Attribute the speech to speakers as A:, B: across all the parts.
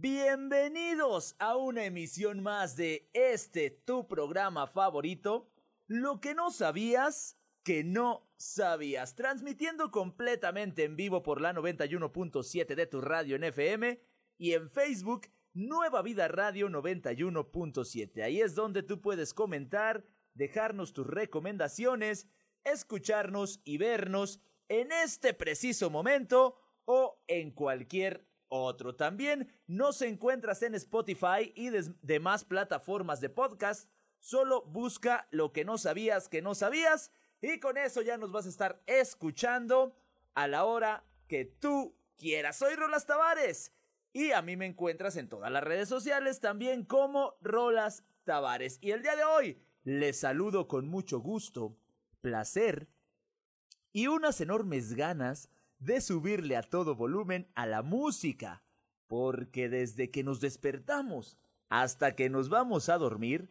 A: Bienvenidos a una emisión más de este tu programa favorito, Lo que no sabías que no sabías, transmitiendo completamente en vivo por la 91.7 de tu radio en FM y en Facebook Nueva Vida Radio 91.7. Ahí es donde tú puedes comentar, dejarnos tus recomendaciones, escucharnos y vernos en este preciso momento o en cualquier otro. También nos encuentras en Spotify y demás plataformas de podcast. Solo busca lo que no sabías que no sabías y con eso ya nos vas a estar escuchando a la hora que tú quieras. Soy Rolas Tavares y a mí me encuentras en todas las redes sociales también como Rolas Tavares. Y el día de hoy les saludo con mucho gusto, placer y unas enormes ganas de subirle a todo volumen a la música, porque desde que nos despertamos hasta que nos vamos a dormir,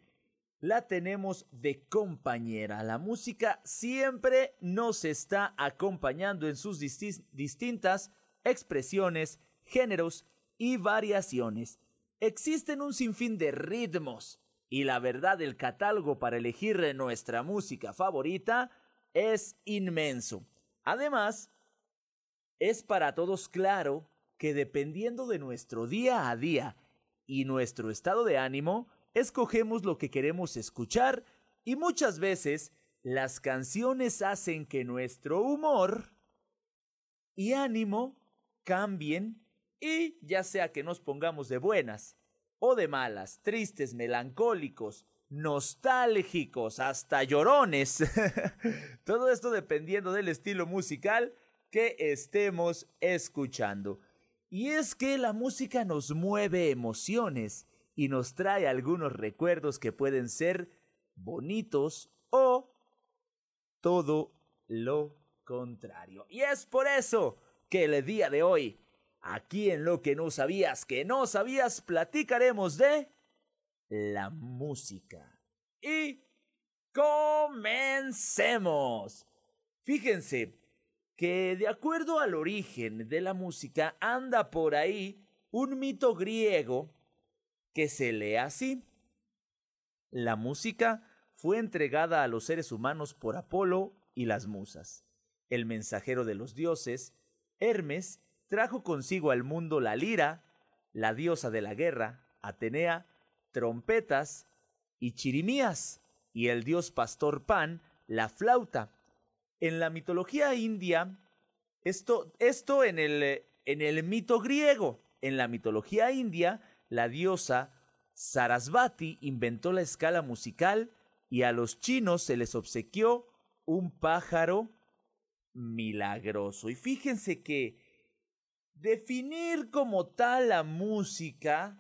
A: la tenemos de compañera. La música siempre nos está acompañando en sus distintas expresiones, géneros y variaciones. Existen un sinfín de ritmos y la verdad el catálogo para elegir nuestra música favorita es inmenso. Además, es para todos claro que dependiendo de nuestro día a día y nuestro estado de ánimo, escogemos lo que queremos escuchar y muchas veces las canciones hacen que nuestro humor y ánimo cambien y ya sea que nos pongamos de buenas o de malas, tristes, melancólicos, nostálgicos, hasta llorones. Todo esto dependiendo del estilo musical que estemos escuchando. Y es que la música nos mueve emociones y nos trae algunos recuerdos que pueden ser bonitos o todo lo contrario. Y es por eso que el día de hoy, aquí en lo que no sabías que no sabías, platicaremos de la música. Y comencemos. Fíjense, que de acuerdo al origen de la música anda por ahí un mito griego que se lee así. La música fue entregada a los seres humanos por Apolo y las musas. El mensajero de los dioses, Hermes, trajo consigo al mundo la lira, la diosa de la guerra, Atenea, trompetas y chirimías, y el dios pastor Pan, la flauta, en la mitología india, esto, esto en, el, en el mito griego, en la mitología india, la diosa Sarasvati inventó la escala musical y a los chinos se les obsequió un pájaro milagroso. Y fíjense que definir como tal la música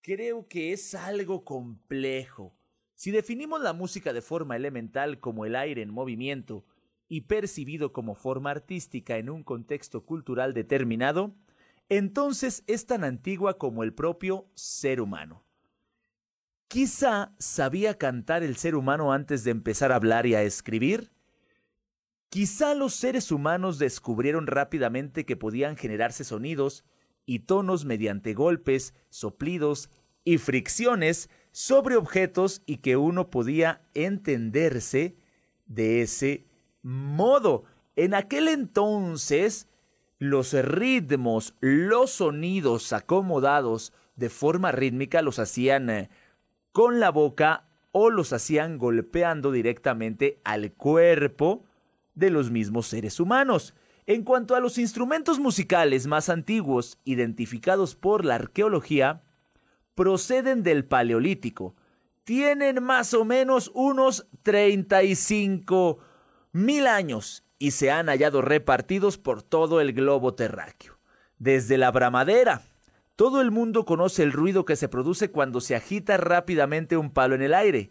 A: creo que es algo complejo. Si definimos la música de forma elemental como el aire en movimiento y percibido como forma artística en un contexto cultural determinado, entonces es tan antigua como el propio ser humano. Quizá sabía cantar el ser humano antes de empezar a hablar y a escribir. Quizá los seres humanos descubrieron rápidamente que podían generarse sonidos y tonos mediante golpes, soplidos y fricciones sobre objetos y que uno podía entenderse de ese modo. En aquel entonces, los ritmos, los sonidos acomodados de forma rítmica los hacían eh, con la boca o los hacían golpeando directamente al cuerpo de los mismos seres humanos. En cuanto a los instrumentos musicales más antiguos identificados por la arqueología, proceden del Paleolítico. Tienen más o menos unos 35 mil años y se han hallado repartidos por todo el globo terráqueo. Desde la bramadera. Todo el mundo conoce el ruido que se produce cuando se agita rápidamente un palo en el aire.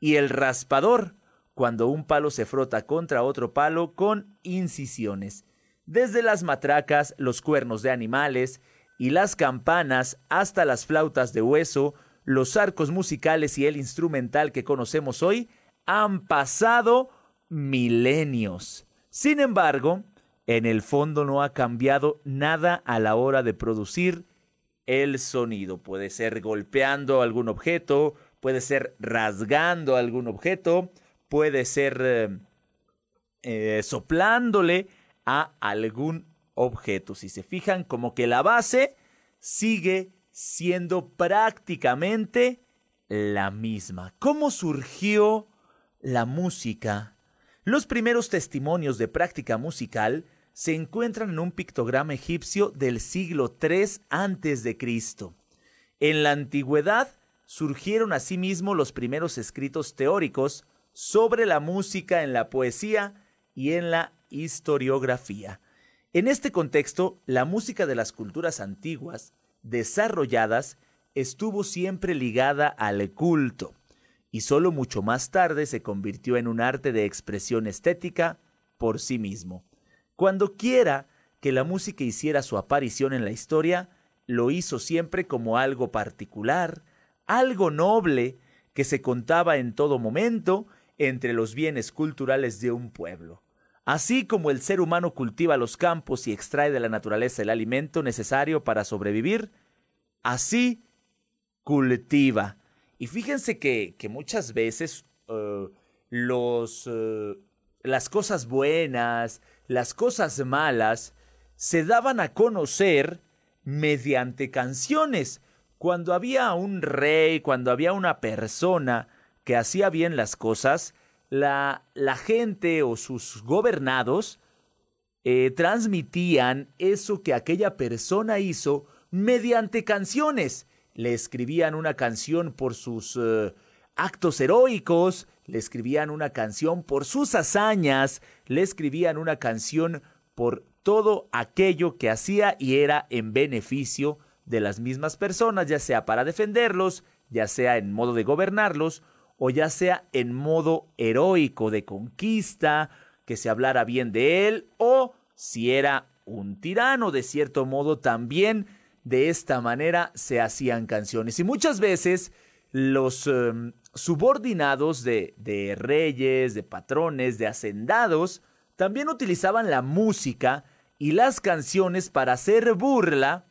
A: Y el raspador, cuando un palo se frota contra otro palo con incisiones. Desde las matracas, los cuernos de animales y las campanas hasta las flautas de hueso, los arcos musicales y el instrumental que conocemos hoy han pasado milenios. Sin embargo, en el fondo no ha cambiado nada a la hora de producir el sonido. Puede ser golpeando algún objeto, puede ser rasgando algún objeto, puede ser eh, eh, soplándole a algún objeto. Si se fijan, como que la base sigue siendo prácticamente la misma. ¿Cómo surgió la música? Los primeros testimonios de práctica musical se encuentran en un pictograma egipcio del siglo III a.C. En la antigüedad surgieron asimismo los primeros escritos teóricos sobre la música en la poesía y en la historiografía. En este contexto, la música de las culturas antiguas, desarrolladas, estuvo siempre ligada al culto, y solo mucho más tarde se convirtió en un arte de expresión estética por sí mismo. Cuando quiera que la música hiciera su aparición en la historia, lo hizo siempre como algo particular, algo noble, que se contaba en todo momento entre los bienes culturales de un pueblo. Así como el ser humano cultiva los campos y extrae de la naturaleza el alimento necesario para sobrevivir, así cultiva. Y fíjense que, muchas veces eh, los, eh, las cosas buenas, las cosas malas, se daban a conocer mediante canciones. Cuando había un rey, cuando había una persona que hacía bien las cosas, la, la gente o sus gobernados eh, transmitían eso que aquella persona hizo mediante canciones. Le escribían una canción por sus eh, actos heroicos, le escribían una canción por sus hazañas, le escribían una canción por todo aquello que hacía y era en beneficio de las mismas personas, ya sea para defenderlos, ya sea en modo de gobernarlos, o ya sea en modo heroico de conquista, que se hablara bien de él, o si era un tirano, de cierto modo también de esta manera se hacían canciones. Y muchas veces los em, subordinados de, reyes, de patrones, de hacendados, también utilizaban la música y las canciones para hacer burla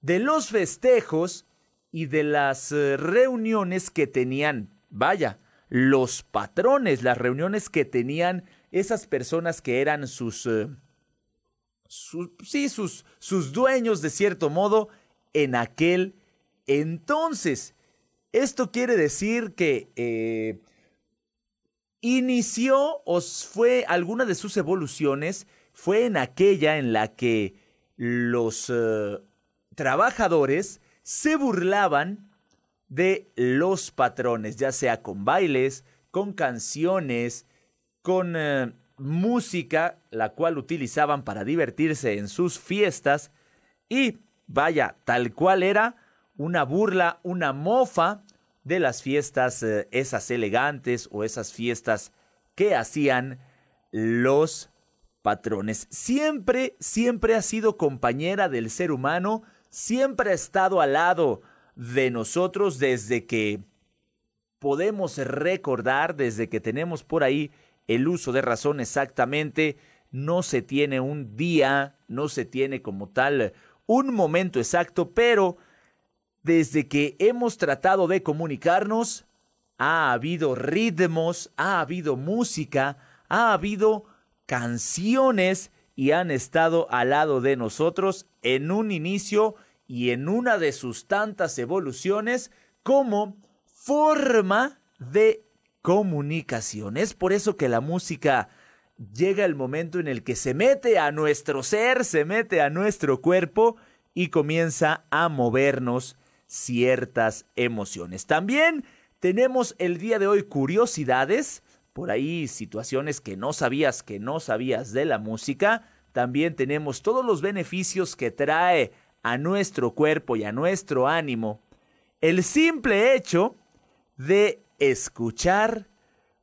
A: de los festejos y de las eh, reuniones que tenían, vaya, los patrones, las reuniones que tenían esas personas que eran sus, eh, sí, sus, sus dueños de cierto modo en aquel entonces. Esto quiere decir que eh, inició o fue alguna de sus evoluciones, fue en aquella en la que los eh, trabajadores se burlaban de los patrones, ya sea con bailes, con canciones, con eh, música, la cual utilizaban para divertirse en sus fiestas, y vaya, tal cual era una burla, una mofa de las fiestas eh, esas elegantes o esas fiestas que hacían los patrones. Siempre, siempre ha sido compañera del ser humano, siempre ha estado al lado de nosotros desde que podemos recordar, desde que tenemos por ahí el uso de razón exactamente, no se tiene un día, no se tiene como tal un momento exacto, pero desde que hemos tratado de comunicarnos, ha habido ritmos, ha habido música, ha habido canciones y han estado al lado de nosotros en un inicio y en una de sus tantas evoluciones como forma de comunicación. Es por eso que la música llega el momento en el que se mete a nuestro ser, se mete a nuestro cuerpo y comienza a movernos ciertas emociones. También tenemos el día de hoy curiosidades, por ahí situaciones que no sabías que no sabías de la música. También tenemos todos los beneficios que trae a nuestro cuerpo y a nuestro ánimo el simple hecho de escuchar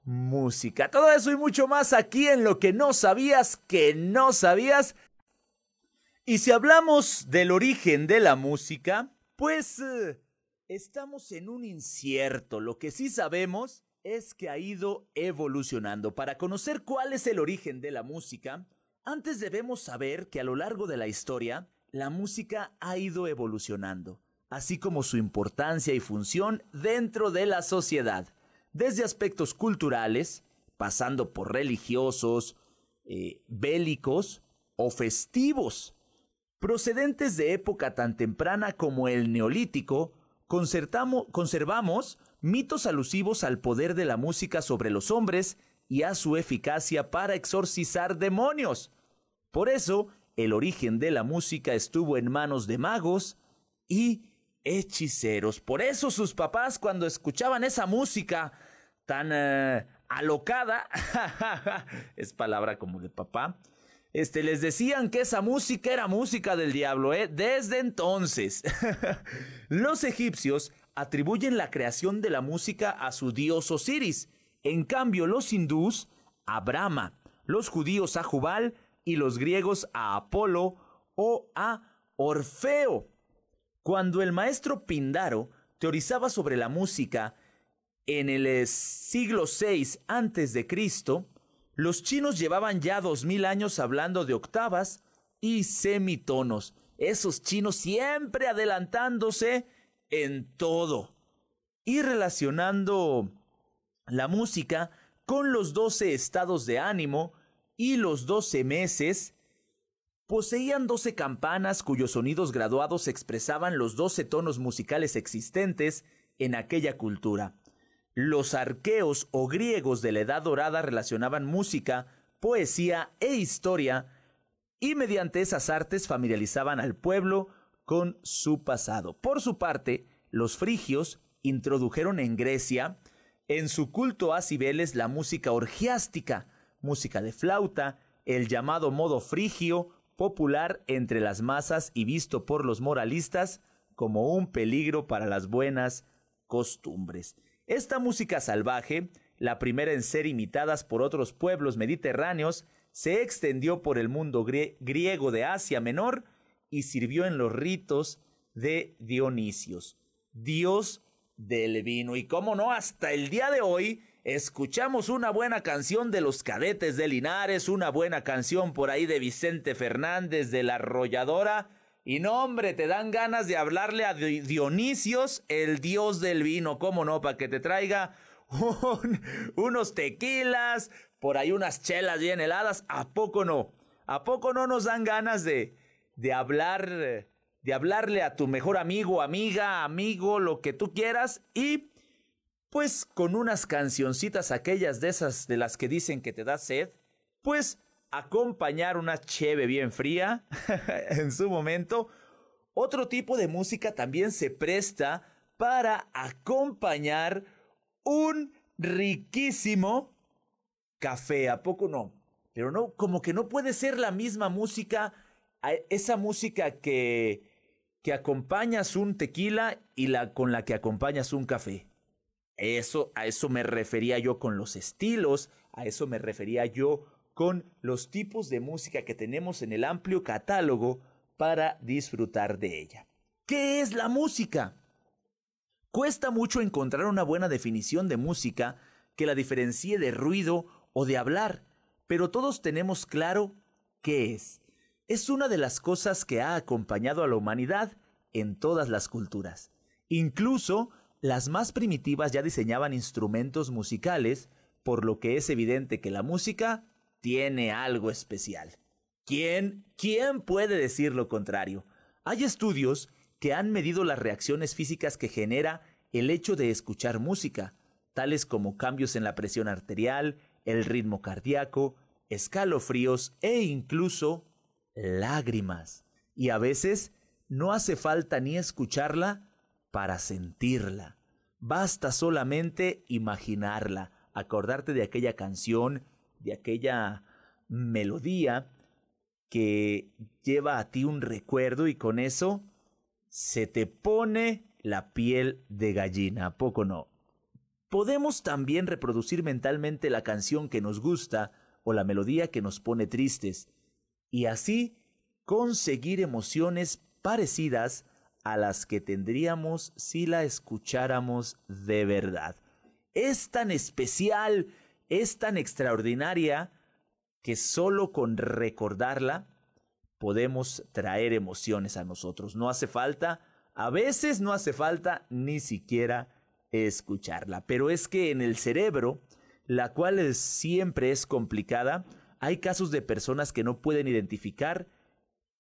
A: música. Todo eso y mucho más aquí en lo que no sabías que no sabías. Y si hablamos del origen de la música, pues eh, estamos en un incierto. Lo que sí sabemos es que ha ido evolucionando. Para conocer cuál es el origen de la música, antes debemos saber que a lo largo de la historia, la música ha ido evolucionando, así como su importancia y función dentro de la sociedad, desde aspectos culturales, pasando por religiosos, eh, bélicos o festivos. Procedentes de época tan temprana como el neolítico, conservamos mitos alusivos al poder de la música sobre los hombres y a su eficacia para exorcizar demonios. Por eso, el origen de la música estuvo en manos de magos y hechiceros. Por eso sus papás cuando escuchaban esa música tan eh, alocada, es palabra como de papá, este, les decían que esa música era música del diablo, ¿eh? Desde entonces. Los egipcios atribuyen la creación de la música a su dios Osiris. En cambio, los hindús a Brahma, los judíos a Jubal y los griegos a Apolo o a Orfeo. Cuando el maestro Pindaro teorizaba sobre la música en el eh, siglo VI a.C., los chinos llevaban ya dos mil años hablando de octavas y semitonos. Esos chinos siempre adelantándose en todo. Y relacionando la música con los doce estados de ánimo y los doce meses, poseían doce campanas cuyos sonidos graduados expresaban los doce tonos musicales existentes en aquella cultura. Los arqueos o griegos de la Edad Dorada relacionaban música, poesía e historia, y mediante esas artes familiarizaban al pueblo con su pasado. Por su parte, los frigios introdujeron en Grecia, en su culto a Cibeles, la música orgiástica, música de flauta, el llamado modo frigio, popular entre las masas y visto por los moralistas como un peligro para las buenas costumbres. Esta música salvaje, la primera en ser imitadas por otros pueblos mediterráneos, se extendió por el mundo griego de Asia Menor y sirvió en los ritos de Dionisios, dios del vino. Y cómo no, hasta el día de hoy escuchamos una buena canción de los cadetes de Linares, una buena canción por ahí de Vicente Fernández de la Arrolladora y no, hombre, te dan ganas de hablarle a Dionisios, el dios del vino, ¿cómo no? Para que te traiga unos tequilas, por ahí unas chelas bien heladas. ¿A poco no? ¿A poco no nos dan ganas de, de hablar, de hablarle a tu mejor amigo, amiga, amigo, lo que tú quieras y pues con unas cancioncitas aquellas de esas de las que dicen que te da sed, pues acompañar una cheve bien fría en su momento. Otro tipo de música también se presta para acompañar un riquísimo café, ¿a poco no? Pero no, como que no puede ser la misma música, esa música que, que acompañas un tequila y la con la que acompañas un café. Eso, a eso me refería yo con los estilos, a eso me refería yo con los tipos de música que tenemos en el amplio catálogo para disfrutar de ella. ¿Qué es la música? Cuesta mucho encontrar una buena definición de música que la diferencie de ruido o de hablar, pero todos tenemos claro qué es. Es una de las cosas que ha acompañado a la humanidad en todas las culturas. Incluso las más primitivas ya diseñaban instrumentos musicales, por lo que es evidente que la música tiene algo especial. ¿Quién, quién puede decir lo contrario? Hay estudios que han medido las reacciones físicas que genera el hecho de escuchar música, tales como cambios en la presión arterial, el ritmo cardíaco, escalofríos e incluso lágrimas. Y a veces no hace falta ni escucharla para sentirla. Basta solamente imaginarla, acordarte de aquella canción, de aquella melodía que lleva a ti un recuerdo y con eso se te pone la piel de gallina, ¿a poco no? Podemos también reproducir mentalmente la canción que nos gusta o la melodía que nos pone tristes y así conseguir emociones parecidas a las que tendríamos si la escucháramos de verdad. Es tan especial es tan extraordinaria que solo con recordarla podemos traer emociones a nosotros. No hace falta, a veces no hace falta ni siquiera escucharla. Pero es que en el cerebro, la cual siempre es complicada, hay casos de personas que no pueden identificar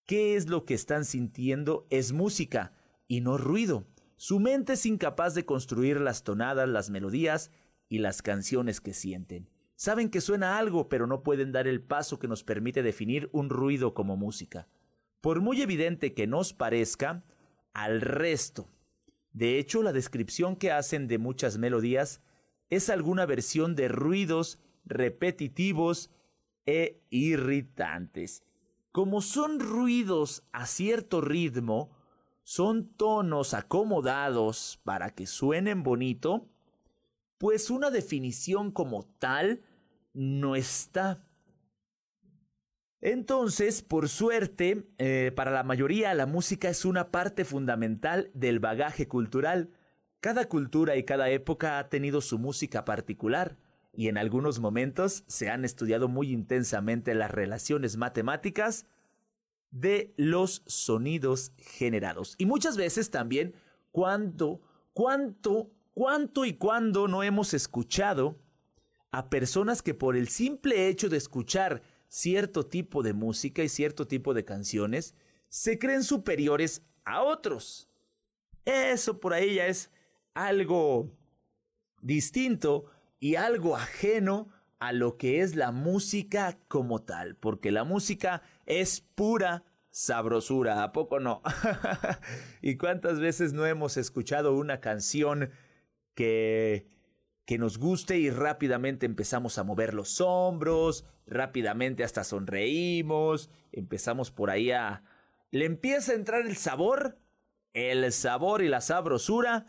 A: qué es lo que están sintiendo es música y no ruido. Su mente es incapaz de construir las tonadas, las melodías y las canciones que sienten. Saben que suena algo, pero no pueden dar el paso que nos permite definir un ruido como música. Por muy evidente que nos parezca, al resto. De hecho, la descripción que hacen de muchas melodías es alguna versión de ruidos repetitivos e irritantes. Como son ruidos a cierto ritmo, son tonos acomodados para que suenen bonito, pues una definición como tal no está. Entonces, por suerte, eh, para la mayoría la música es una parte fundamental del bagaje cultural. Cada cultura y cada época ha tenido su música particular y en algunos momentos se han estudiado muy intensamente las relaciones matemáticas de los sonidos generados. Y muchas veces también cuánto, cuánto, cuánto y cuándo no hemos escuchado a personas que por el simple hecho de escuchar cierto tipo de música y cierto tipo de canciones, se creen superiores a otros. Eso por ahí ya es algo distinto y algo ajeno a lo que es la música como tal, porque la música es pura sabrosura, ¿a poco no? ¿Y cuántas veces no hemos escuchado una canción que que nos guste y rápidamente empezamos a mover los hombros, rápidamente hasta sonreímos, empezamos por ahí a... Le empieza a entrar el sabor, el sabor y la sabrosura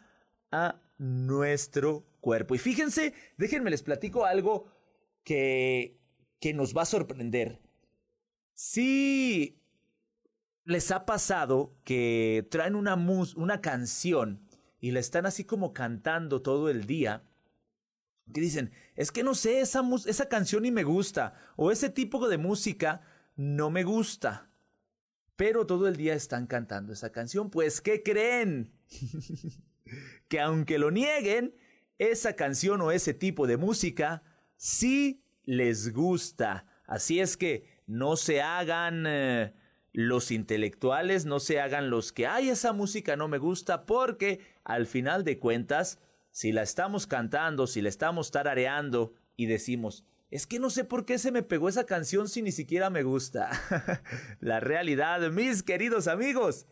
A: a nuestro cuerpo. Y fíjense, déjenme les platico algo que, que nos va a sorprender. Si les ha pasado que traen una, una canción y la están así como cantando todo el día, que dicen, es que no sé, esa, esa canción ni me gusta, o ese tipo de música no me gusta. Pero todo el día están cantando esa canción, pues ¿qué creen? que aunque lo nieguen, esa canción o ese tipo de música sí les gusta. Así es que no se hagan eh, los intelectuales, no se hagan los que, ay, esa música no me gusta, porque al final de cuentas, si la estamos cantando, si la estamos tarareando y decimos, es que no sé por qué se me pegó esa canción si ni siquiera me gusta. la realidad, mis queridos amigos,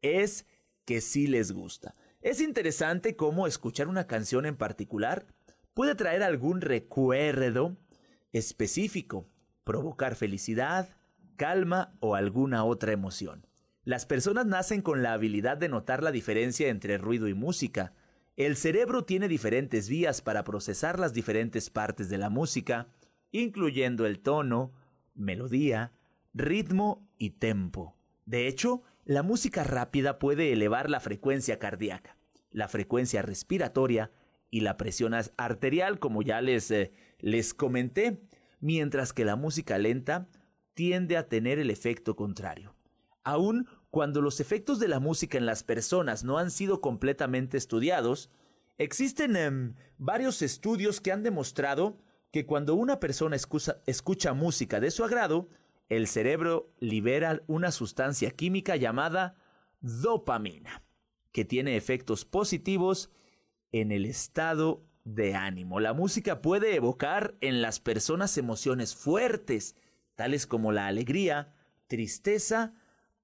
A: es que sí les gusta. Es interesante cómo escuchar una canción en particular puede traer algún recuerdo específico, provocar felicidad, calma o alguna otra emoción. Las personas nacen con la habilidad de notar la diferencia entre ruido y música, el cerebro tiene diferentes vías para procesar las diferentes partes de la música, incluyendo el tono, melodía, ritmo y tempo. De hecho, la música rápida puede elevar la frecuencia cardíaca, la frecuencia respiratoria y la presión arterial, como ya les, eh, les comenté, mientras que la música lenta tiende a tener el efecto contrario. Aún cuando los efectos de la música en las personas no han sido completamente estudiados, existen em, varios estudios que han demostrado que cuando una persona escucha música de su agrado, el cerebro libera una sustancia química llamada dopamina, que tiene efectos positivos en el estado de ánimo. La música puede evocar en las personas emociones fuertes, tales como la alegría, tristeza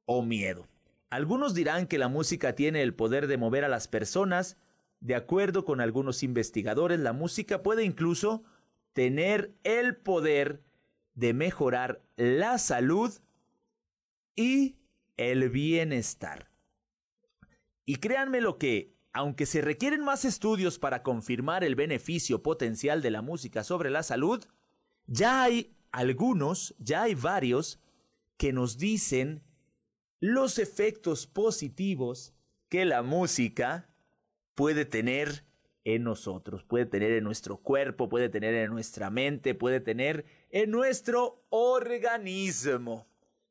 A: o miedo. Algunos dirán que la música tiene el poder de mover a las personas. De acuerdo con algunos investigadores, la música puede incluso tener el poder de mejorar la salud y el bienestar. Y créanme lo que, aunque se requieren más estudios para confirmar el beneficio potencial de la música sobre la salud, ya hay algunos, ya hay varios, que nos dicen los efectos positivos que la música puede tener en nosotros, puede tener en nuestro cuerpo, puede tener en nuestra mente, puede tener en nuestro organismo.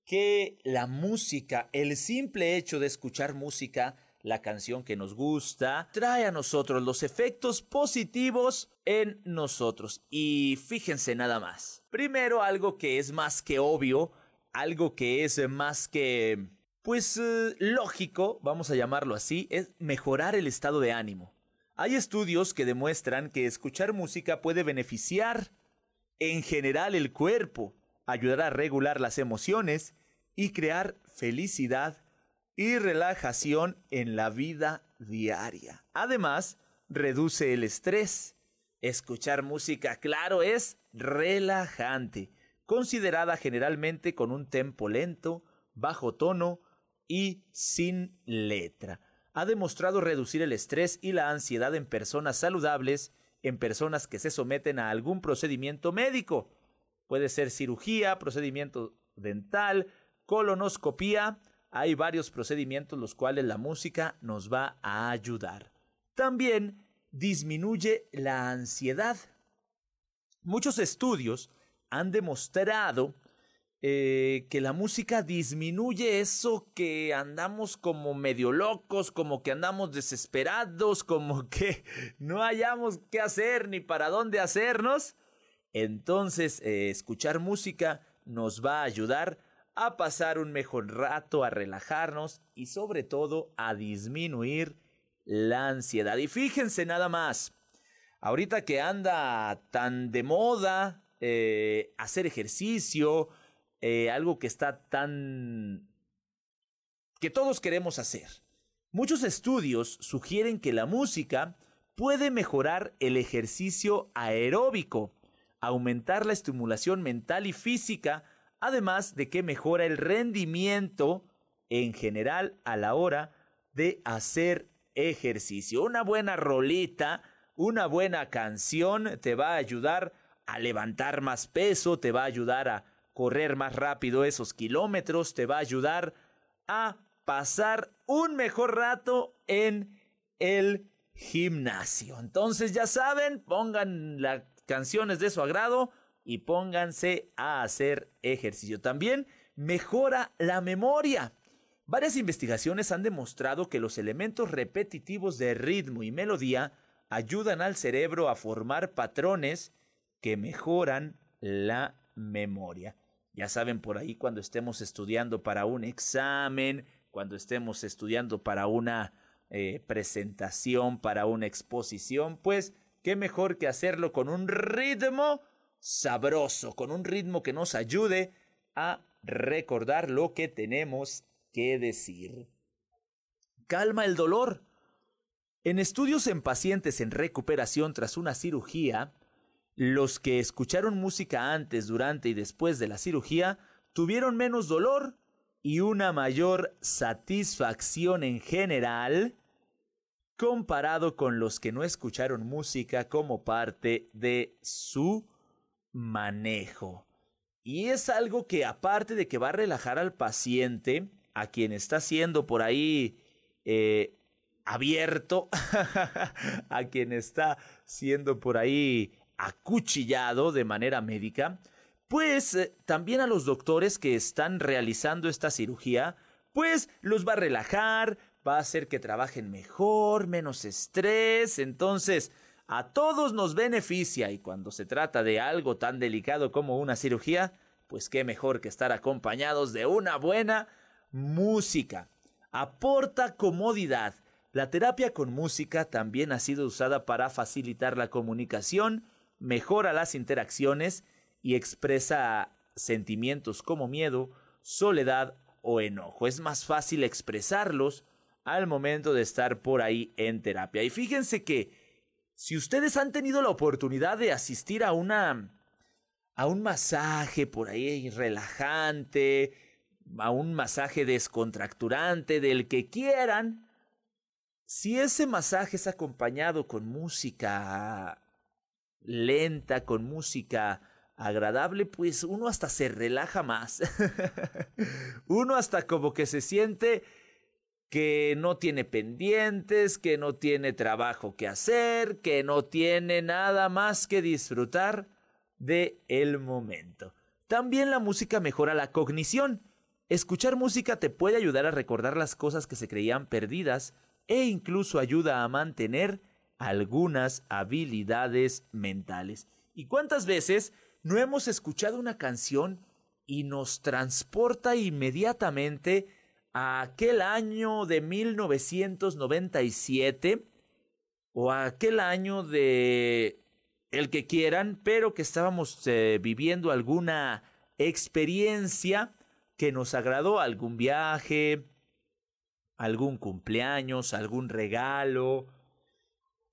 A: que la música, el simple hecho de escuchar música, la canción que nos gusta, trae a nosotros los efectos positivos en nosotros. Y fíjense nada más. Primero, algo que es más que obvio, algo que es más que, pues, eh, lógico, vamos a llamarlo así, es mejorar el estado de ánimo. Hay estudios que demuestran que escuchar música puede beneficiar en general el cuerpo, ayudar a regular las emociones y crear felicidad y relajación en la vida diaria. Además, reduce el estrés. Escuchar música, claro, es relajante, considerada generalmente con un tempo lento, bajo tono y sin letra. Ha demostrado reducir el estrés y la ansiedad en personas saludables, en personas que se someten a algún procedimiento médico. Puede ser cirugía, procedimiento dental, colonoscopía, hay varios procedimientos los cuales la música nos va a ayudar. También disminuye la ansiedad. Muchos estudios han demostrado eh, que la música disminuye eso que andamos como medio locos, como que andamos desesperados, como que no hayamos qué hacer ni para dónde hacernos. Entonces, eh, escuchar música nos va a ayudar a pasar un mejor rato, a relajarnos y sobre todo a disminuir la ansiedad. Y fíjense nada más, ahorita que anda tan de moda eh, hacer ejercicio, eh, algo que está tan... que todos queremos hacer. Muchos estudios sugieren que la música puede mejorar el ejercicio aeróbico, aumentar la estimulación mental y física, además de que mejora el rendimiento en general a la hora de hacer ejercicio. Una buena rolita, una buena canción te va a ayudar a levantar más peso, te va a ayudar a correr más rápido esos kilómetros, te va a ayudar a pasar un mejor rato en el gimnasio. Entonces ya saben, pongan las canciones de su agrado y pónganse a hacer ejercicio. También mejora la memoria. Varias investigaciones han demostrado que los elementos repetitivos de ritmo y melodía ayudan al cerebro a formar patrones que mejoran la memoria. Ya saben, por ahí cuando estemos estudiando para un examen, cuando estemos estudiando para una eh, presentación, para una exposición, pues qué mejor que hacerlo con un ritmo sabroso, con un ritmo que nos ayude a recordar lo que tenemos que decir. Calma el dolor. En estudios en pacientes en recuperación tras una cirugía, los que escucharon música antes, durante y después de la cirugía tuvieron menos dolor y una mayor satisfacción en general comparado con los que no escucharon música como parte de su manejo. Y es algo que aparte de que va a relajar al paciente, a quien está siendo por ahí eh, abierto, a quien está siendo por ahí acuchillado de manera médica, pues eh, también a los doctores que están realizando esta cirugía, pues los va a relajar, va a hacer que trabajen mejor, menos estrés, entonces a todos nos beneficia y cuando se trata de algo tan delicado como una cirugía, pues qué mejor que estar acompañados de una buena música. Aporta comodidad. La terapia con música también ha sido usada para facilitar la comunicación, mejora las interacciones y expresa sentimientos como miedo, soledad o enojo. Es más fácil expresarlos al momento de estar por ahí en terapia. Y fíjense que si ustedes han tenido la oportunidad de asistir a una a un masaje por ahí relajante, a un masaje descontracturante del que quieran, si ese masaje es acompañado con música lenta, con música agradable, pues uno hasta se relaja más. uno hasta como que se siente que no tiene pendientes, que no tiene trabajo que hacer, que no tiene nada más que disfrutar de el momento. También la música mejora la cognición. Escuchar música te puede ayudar a recordar las cosas que se creían perdidas e incluso ayuda a mantener algunas habilidades mentales. ¿Y cuántas veces no hemos escuchado una canción y nos transporta inmediatamente a aquel año de 1997 o a aquel año de el que quieran, pero que estábamos eh, viviendo alguna experiencia que nos agradó, algún viaje, algún cumpleaños, algún regalo.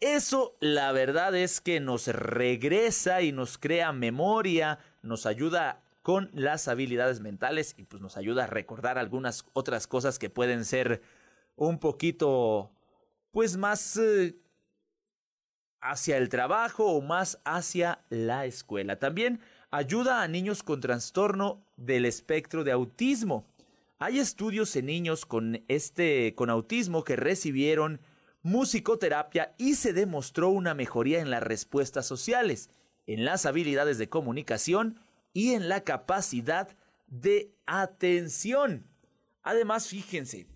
A: Eso la verdad es que nos regresa y nos crea memoria, nos ayuda con las habilidades mentales y pues nos ayuda a recordar algunas otras cosas que pueden ser un poquito pues más eh, hacia el trabajo o más hacia la escuela. También ayuda a niños con trastorno del espectro de autismo. Hay estudios en niños con este con autismo que recibieron musicoterapia y se demostró una mejoría en las respuestas sociales, en las habilidades de comunicación y en la capacidad de atención. Además, fíjense,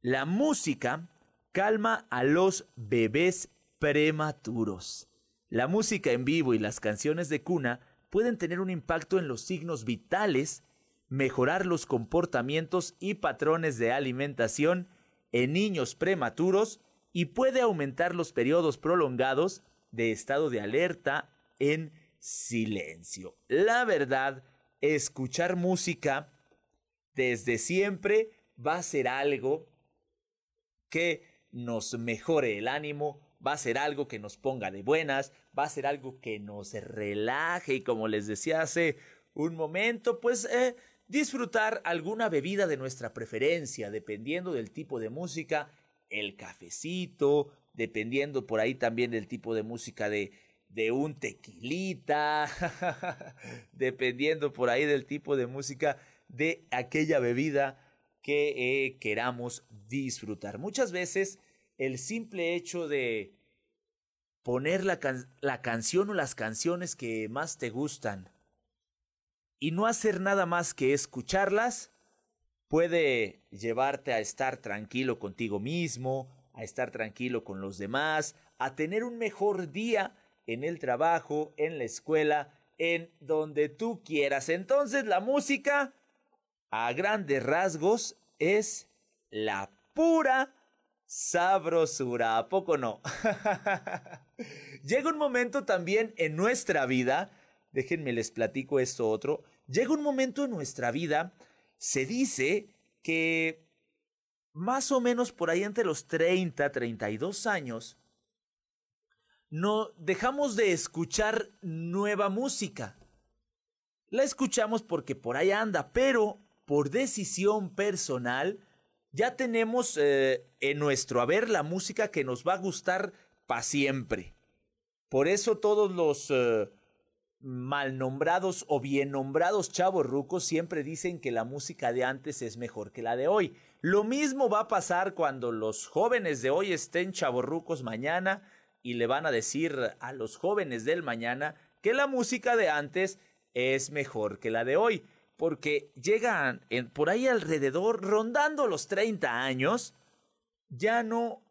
A: la música calma a los bebés prematuros. La música en vivo y las canciones de cuna pueden tener un impacto en los signos vitales, mejorar los comportamientos y patrones de alimentación en niños prematuros y puede aumentar los periodos prolongados de estado de alerta en silencio. La verdad, escuchar música desde siempre va a ser algo que nos mejore el ánimo, va a ser algo que nos ponga de buenas, va a ser algo que nos relaje y como les decía hace un momento, pues eh, disfrutar alguna bebida de nuestra preferencia, dependiendo del tipo de música, el cafecito, dependiendo por ahí también del tipo de música de, de un tequilita, dependiendo por ahí del tipo de música de aquella bebida que eh, queramos disfrutar. Muchas veces el simple hecho de poner la, la canción o las canciones que más te gustan y no hacer nada más que escucharlas, puede llevarte a estar tranquilo contigo mismo, a estar tranquilo con los demás, a tener un mejor día en el trabajo, en la escuela, en donde tú quieras. Entonces la música, a grandes rasgos, es la pura sabrosura, ¿a poco no? llega un momento también en nuestra vida, déjenme les platico esto otro, llega un momento en nuestra vida, se dice que más o menos por ahí entre los 30, 32 años, no dejamos de escuchar nueva música. La escuchamos porque por ahí anda, pero por decisión personal, ya tenemos eh, en nuestro haber la música que nos va a gustar para siempre. Por eso todos los eh, mal nombrados o bien nombrados chavos rucos siempre dicen que la música de antes es mejor que la de hoy. Lo mismo va a pasar cuando los jóvenes de hoy estén chavorrucos mañana y le van a decir a los jóvenes del mañana que la música de antes es mejor que la de hoy porque llegan por ahí alrededor, rondando los 30 años, ya no,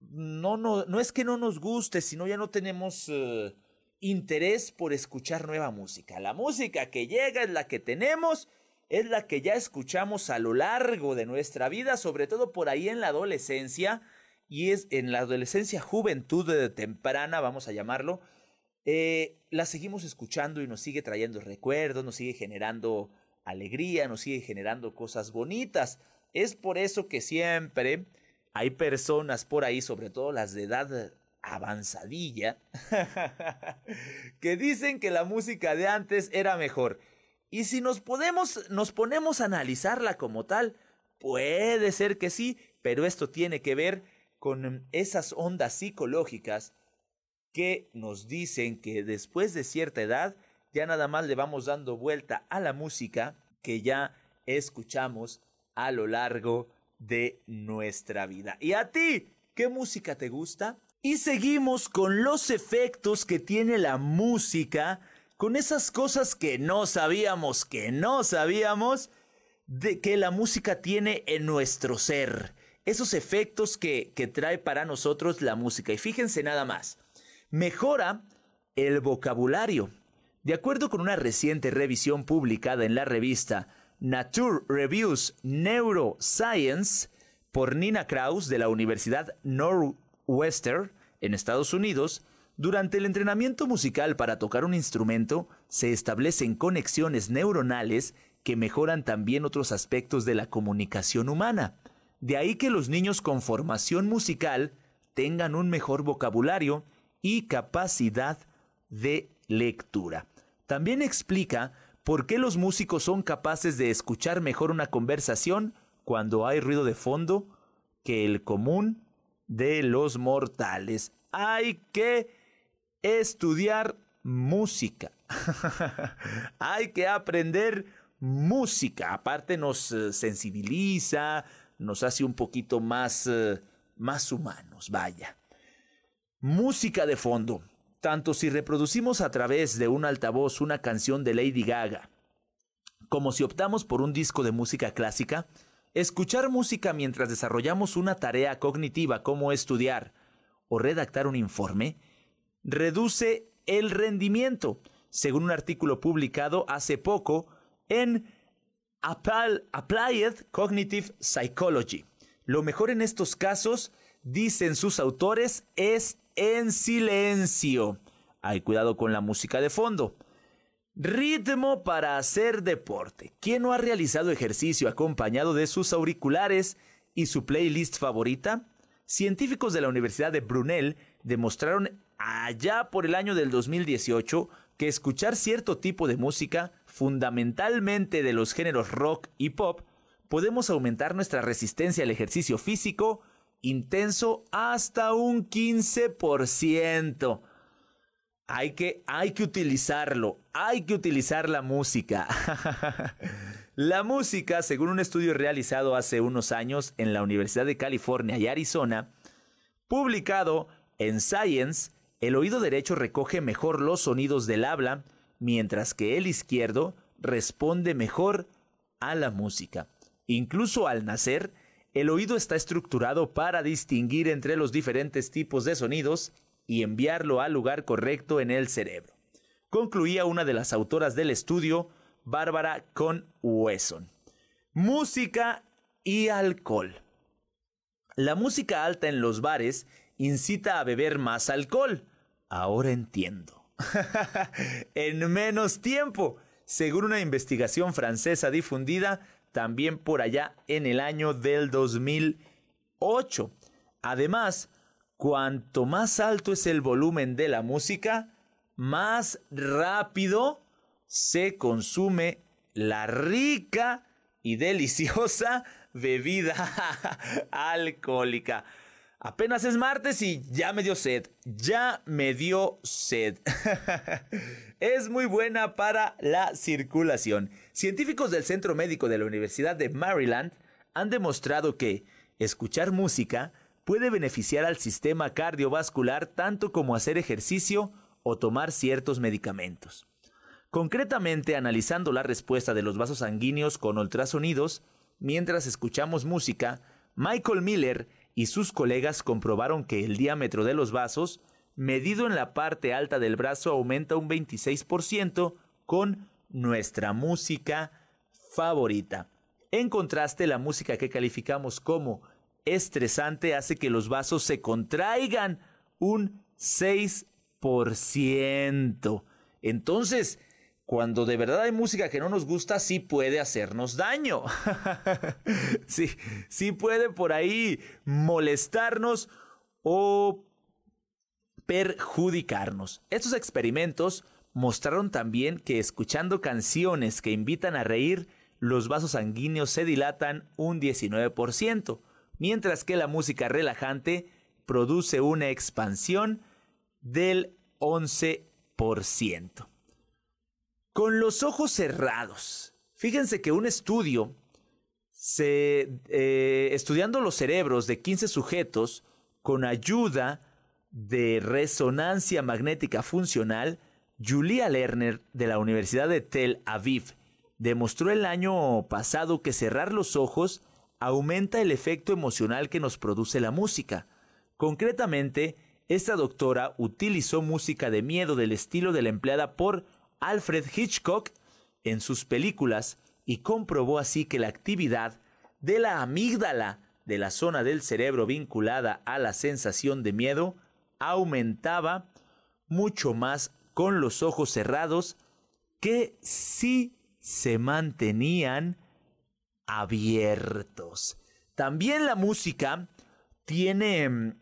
A: no, no, no es que no nos guste, sino ya no tenemos eh, interés por escuchar nueva música. La música que llega es la que tenemos, es la que ya escuchamos a lo largo de nuestra vida, sobre todo por ahí en la adolescencia, y es en la adolescencia, juventud temprana, vamos a llamarlo, eh, la seguimos escuchando y nos sigue trayendo recuerdos, nos sigue generando alegría, nos sigue generando cosas bonitas. Es por eso que siempre hay personas por ahí, sobre todo las de edad avanzadilla, que dicen que la música de antes era mejor. Y si nos podemos, nos ponemos a analizarla como tal, puede ser que sí, pero esto tiene que ver con esas ondas psicológicas que nos dicen que después de cierta edad ya nada más le vamos dando vuelta a la música que ya escuchamos a lo largo de nuestra vida. ¿Y a ti? ¿Qué música te gusta? Y seguimos con los efectos que tiene la música, con esas cosas que no sabíamos, que no sabíamos, de que la música tiene en nuestro ser, esos efectos que, que trae para nosotros la música. Y fíjense nada más, mejora el vocabulario. De acuerdo con una reciente revisión publicada en la revista Nature Reviews Neuroscience por Nina Kraus de la Universidad Northwestern en Estados Unidos, durante el entrenamiento musical para tocar un instrumento se establecen conexiones neuronales que mejoran también otros aspectos de la comunicación humana. De ahí que los niños con formación musical tengan un mejor vocabulario y capacidad de lectura. También explica por qué los músicos son capaces de escuchar mejor una conversación cuando hay ruido de fondo que el común de los mortales. Hay que estudiar música. hay que aprender música. Aparte nos eh, sensibiliza, nos hace un poquito más, eh, más humanos, vaya. Música de fondo. Tanto si reproducimos a través de un altavoz una canción de Lady Gaga, como si optamos por un disco de música clásica, escuchar música mientras desarrollamos una tarea cognitiva como estudiar o redactar un informe, reduce el rendimiento, según un artículo publicado hace poco en Applied Cognitive Psychology. Lo mejor en estos casos, dicen sus autores, es en silencio. Hay cuidado con la música de fondo. Ritmo para hacer deporte. ¿Quién no ha realizado ejercicio acompañado de sus auriculares y su playlist favorita? Científicos de la Universidad de Brunel demostraron allá por el año del 2018 que escuchar cierto tipo de música, fundamentalmente de los géneros rock y pop, podemos aumentar nuestra resistencia al ejercicio físico intenso hasta un 15%. Hay que, hay que utilizarlo, hay que utilizar la música. la música, según un estudio realizado hace unos años en la Universidad de California y Arizona, publicado en Science, el oído derecho recoge mejor los sonidos del habla, mientras que el izquierdo responde mejor a la música. Incluso al nacer, el oído está estructurado para distinguir entre los diferentes tipos de sonidos y enviarlo al lugar correcto en el cerebro. Concluía una de las autoras del estudio, Bárbara Con Wesson. Música y alcohol. La música alta en los bares incita a beber más alcohol, Ahora entiendo. en menos tiempo, según una investigación francesa difundida también por allá en el año del 2008. Además, cuanto más alto es el volumen de la música, más rápido se consume la rica y deliciosa bebida alcohólica. Apenas es martes y ya me dio sed. Ya me dio sed. es muy buena para la circulación. Científicos del Centro Médico de la Universidad de Maryland han demostrado que escuchar música puede beneficiar al sistema cardiovascular tanto como hacer ejercicio o tomar ciertos medicamentos. Concretamente, analizando la respuesta de los vasos sanguíneos con ultrasonidos mientras escuchamos música, Michael Miller y sus colegas comprobaron que el diámetro de los vasos, medido en la parte alta del brazo, aumenta un 26% con nuestra música favorita. En contraste, la música que calificamos como estresante hace que los vasos se contraigan un 6%. Entonces, cuando de verdad hay música que no nos gusta, sí puede hacernos daño. sí, sí puede por ahí molestarnos o perjudicarnos. Estos experimentos mostraron también que escuchando canciones que invitan a reír, los vasos sanguíneos se dilatan un 19%, mientras que la música relajante produce una expansión del 11% con los ojos cerrados. Fíjense que un estudio, eh, estudiando los cerebros de 15 sujetos con ayuda de resonancia magnética funcional, Julia Lerner de la Universidad de Tel Aviv demostró el año pasado que cerrar los ojos aumenta el efecto emocional que nos produce la música. Concretamente, esta doctora utilizó música de miedo del estilo de la empleada por Alfred Hitchcock en sus películas y comprobó así que la actividad de la amígdala de la zona del cerebro vinculada a la sensación de miedo aumentaba mucho más con los ojos cerrados que si se mantenían abiertos. También la música tiene mm,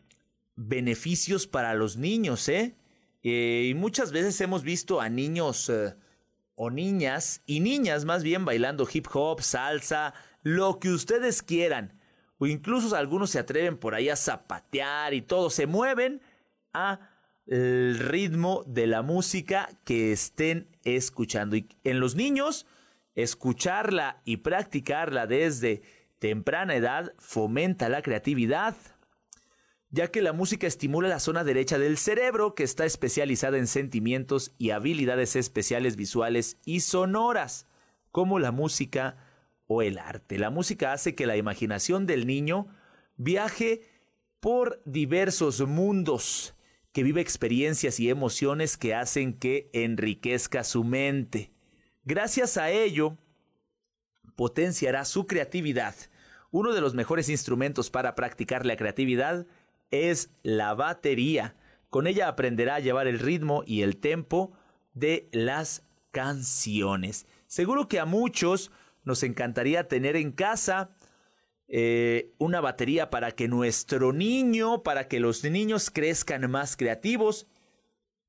A: beneficios para los niños, ¿eh? ¿eh? y muchas veces hemos visto a niños eh, o niñas, y niñas más bien bailando hip hop, salsa, lo que ustedes quieran. O incluso algunos se atreven por ahí a zapatear y todo, se mueven a ritmo de la música que estén escuchando. Y en los niños, escucharla y practicarla desde temprana edad fomenta la creatividad, ya que la música estimula la zona derecha del cerebro que está especializada en sentimientos y habilidades especiales visuales y sonoras, como la música o el arte. La música hace que la imaginación del niño viaje por diversos mundos que vive experiencias y emociones que hacen que enriquezca su mente. Gracias a ello, potenciará su creatividad. Uno de los mejores instrumentos para practicar la creatividad es la batería. Con ella aprenderá a llevar el ritmo y el tempo de las canciones. Seguro que a muchos nos encantaría tener en casa eh, una batería para que nuestro niño, para que los niños crezcan más creativos,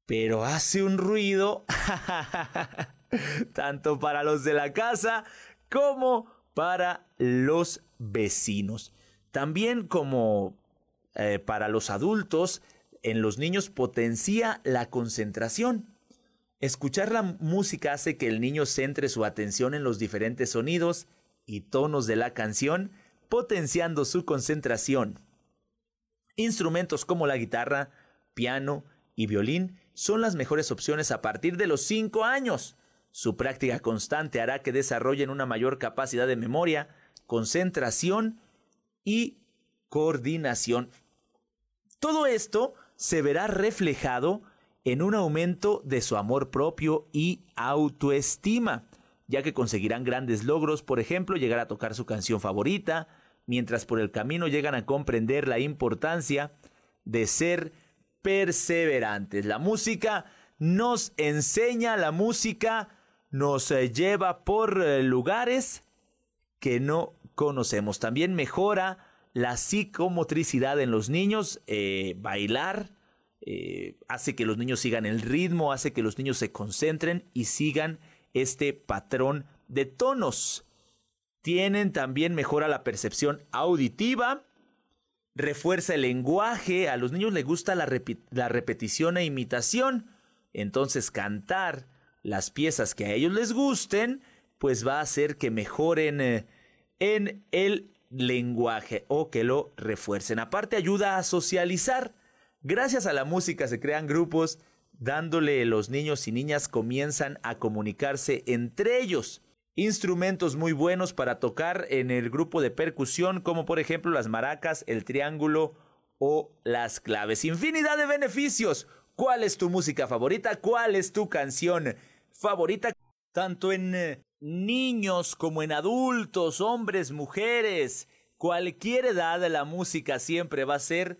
A: pero hace un ruido tanto para los de la casa como para los vecinos. También como eh, para los adultos, en los niños potencia la concentración. Escuchar la música hace que el niño centre su atención en los diferentes sonidos y tonos de la canción potenciando su concentración. Instrumentos como la guitarra, piano y violín son las mejores opciones a partir de los 5 años. Su práctica constante hará que desarrollen una mayor capacidad de memoria, concentración y coordinación. Todo esto se verá reflejado en un aumento de su amor propio y autoestima, ya que conseguirán grandes logros, por ejemplo, llegar a tocar su canción favorita, mientras por el camino llegan a comprender la importancia de ser perseverantes. La música nos enseña, la música nos eh, lleva por eh, lugares que no conocemos. También mejora la psicomotricidad en los niños, eh, bailar, hace que los niños sigan el ritmo, hace que los niños se concentren y sigan este patrón de tonos. Tienen también mejora la percepción auditiva, refuerza el lenguaje, a los niños les gusta la, repetición e imitación, entonces cantar las piezas que a ellos les gusten, pues va a hacer que mejoren eh, en el lenguaje o que lo refuercen. Aparte ayuda a socializar. Gracias a la música se crean grupos dándole los niños y niñas comienzan a comunicarse entre ellos instrumentos muy buenos para tocar en el grupo de percusión, como por ejemplo las maracas, el triángulo o las claves. Infinidad de beneficios. ¿Cuál es tu música favorita? ¿Cuál es tu canción favorita? Tanto en eh, niños como en adultos, hombres, mujeres, cualquier edad, la música siempre va a ser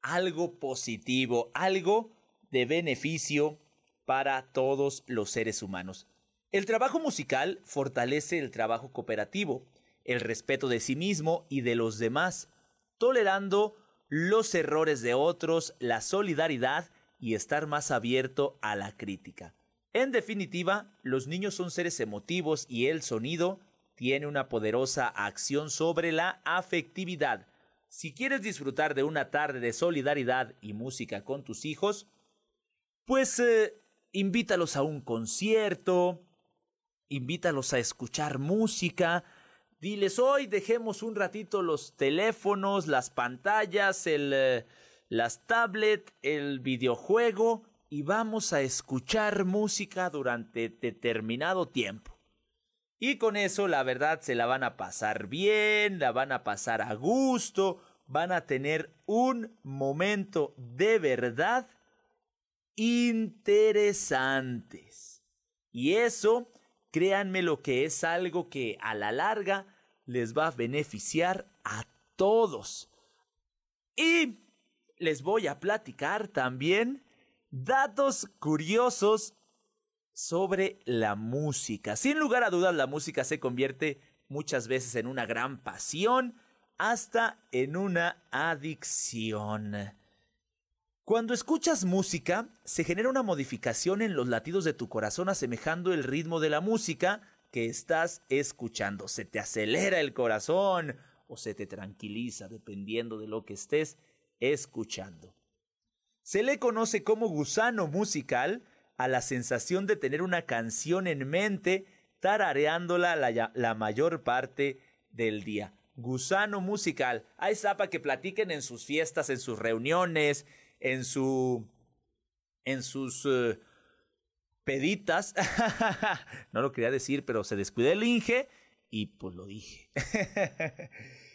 A: algo positivo, algo de beneficio para todos los seres humanos. El trabajo musical fortalece el trabajo cooperativo, el respeto de sí mismo y de los demás, tolerando los errores de otros, la solidaridad y estar más abierto a la crítica. En definitiva, los niños son seres emotivos y el sonido tiene una poderosa acción sobre la afectividad. Si quieres disfrutar de una tarde de solidaridad y música con tus hijos, pues eh, invítalos a un concierto, invítalos a escuchar música. Diles, hoy dejemos un ratito los teléfonos, las pantallas, el, eh, las tablets, el videojuego y vamos a escuchar música durante determinado tiempo. Y con eso, la verdad, se la van a pasar bien, la van a pasar a gusto, van a tener un momento de verdad interesantes. Y eso, créanme lo que es algo que a la larga les va a beneficiar a todos. Y les voy a platicar también datos curiosos sobre la música. Sin lugar a dudas, la música se convierte muchas veces en una gran pasión, hasta en una adicción. Cuando escuchas música, se genera una modificación en los latidos de tu corazón asemejando el ritmo de la música que estás escuchando. Se te acelera el corazón o se te tranquiliza dependiendo de lo que estés escuchando. Se le conoce como gusano musical a la sensación de tener una canción en mente tarareándola la, mayor parte del día. Gusano musical. Hay zapa que platiquen en sus fiestas, en sus reuniones, en su. en sus. Eh, peditas. no lo quería decir, pero se descuidó el Inge y pues lo dije.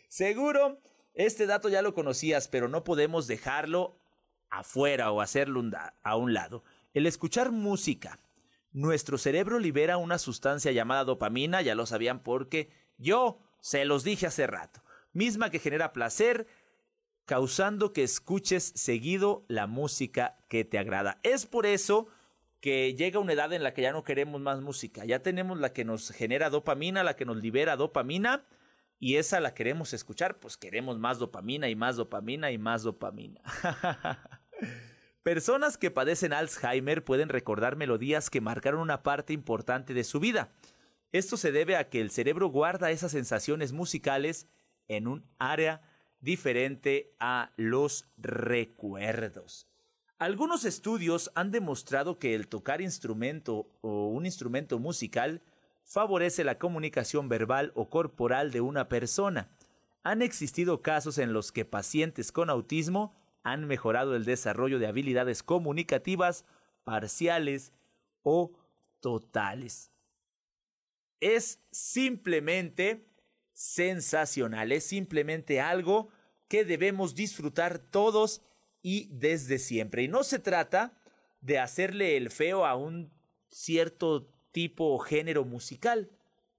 A: Seguro, este dato ya lo conocías, pero no podemos dejarlo afuera o hacerlo a un lado. El escuchar música. Nuestro cerebro libera una sustancia llamada dopamina, ya lo sabían porque yo se los dije hace rato, misma que genera placer, causando que escuches seguido la música que te agrada. Es por eso que llega una edad en la que ya no queremos más música, ya tenemos la que nos genera dopamina, la que nos libera dopamina, y esa la queremos escuchar, pues queremos más dopamina y más dopamina y más dopamina. Personas que padecen Alzheimer pueden recordar melodías que marcaron una parte importante de su vida. Esto se debe a que el cerebro guarda esas sensaciones musicales en un área diferente a los recuerdos. Algunos estudios han demostrado que el tocar instrumento o un instrumento musical favorece la comunicación verbal o corporal de una persona. Han existido casos en los que pacientes con autismo han mejorado el desarrollo de habilidades comunicativas parciales o totales. Es simplemente sensacional, es simplemente algo que debemos disfrutar todos y desde siempre. Y no se trata de hacerle el feo a un cierto tipo o género musical,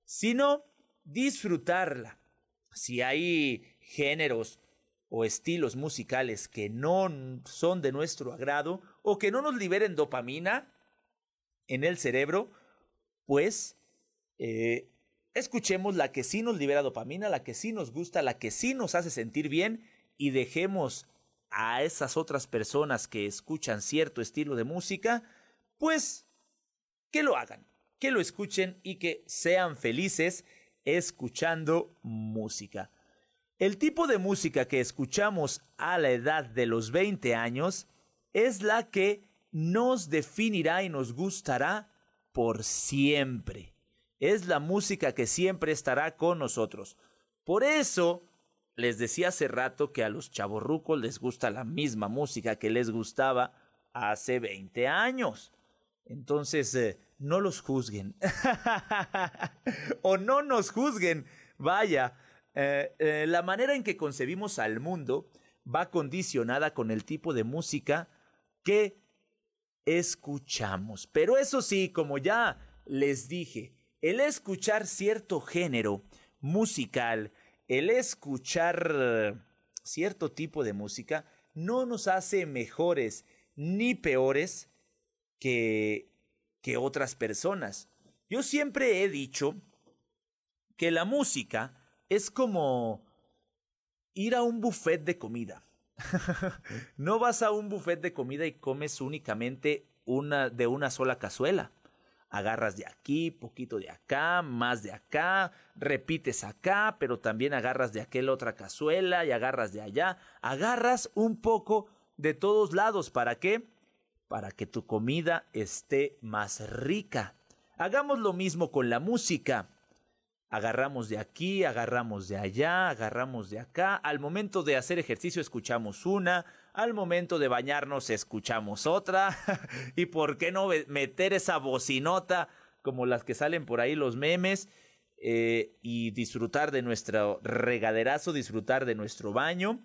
A: sino disfrutarla. Si hay géneros o estilos musicales que no son de nuestro agrado o que no nos liberen dopamina en el cerebro, pues eh, escuchemos la que sí nos libera dopamina, la que sí nos gusta, la que sí nos hace sentir bien y dejemos a esas otras personas que escuchan cierto estilo de música, pues que lo hagan, que lo escuchen y que sean felices escuchando música. El tipo de música que escuchamos a la edad de los 20 años es la que nos definirá y nos gustará por siempre. Es la música que siempre estará con nosotros. Por eso les decía hace rato que a los chavorrucos les gusta la misma música que les gustaba hace 20 años. Entonces, eh, no los juzguen. o no nos juzguen. Vaya, eh, eh, la manera en que concebimos al mundo va condicionada con el tipo de música que escuchamos. Pero eso sí, como ya les dije, el escuchar cierto género musical, el escuchar cierto tipo de música, no nos hace mejores ni peores que, que otras personas. Yo siempre he dicho que la música es como ir a un buffet de comida. no vas a un buffet de comida y comes únicamente una de una sola cazuela. Agarras de aquí, poquito de acá, más de acá, repites acá, pero también agarras de aquella otra cazuela y agarras de allá. Agarras un poco de todos lados. ¿Para qué? Para que tu comida esté más rica. Hagamos lo mismo con la música. Agarramos de aquí, agarramos de allá, agarramos de acá. Al momento de hacer ejercicio escuchamos una, al momento de bañarnos escuchamos otra. y por qué no meter esa bocinota como las que salen por ahí los memes. eh, y disfrutar de nuestro regaderazo, disfrutar de nuestro baño.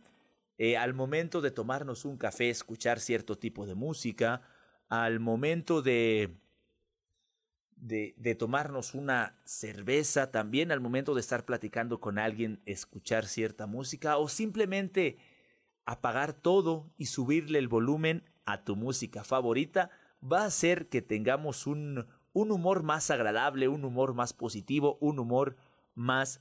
A: Eh, al momento de tomarnos un café, escuchar cierto tipo de música, al momento de, de, de, tomarnos una cerveza, también al momento de estar platicando con alguien, escuchar cierta música o simplemente apagar todo y subirle el volumen a tu música favorita, va a hacer que tengamos un, un humor más agradable, un humor más positivo, un humor más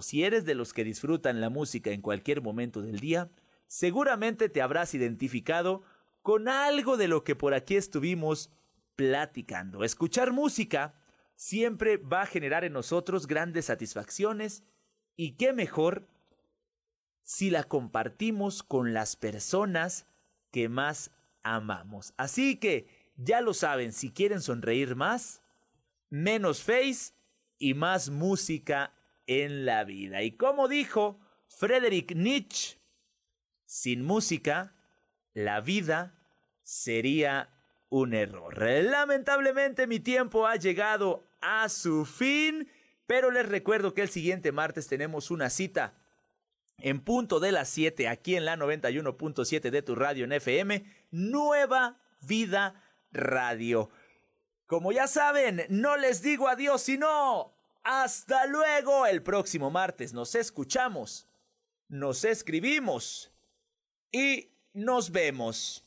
A: Si eres de los que disfrutan la música en cualquier momento del día, seguramente te habrás identificado con algo de lo que por aquí estuvimos platicando. Escuchar música siempre va a generar en nosotros grandes satisfacciones y qué mejor si la compartimos con las personas que más amamos. Así que ya lo saben, si quieren sonreír más, menos face y más música en la vida. Y como dijo Friedrich Nietzsche, sin música, la vida sería un error. Lamentablemente mi tiempo ha llegado a su fin, pero les recuerdo que el siguiente martes tenemos una cita en punto de las 7 aquí en la 91.7 de tu radio en FM, Nueva Vida Radio. Como ya saben, no les digo adiós, sino hasta luego. El próximo martes nos escuchamos, nos escribimos y nos vemos.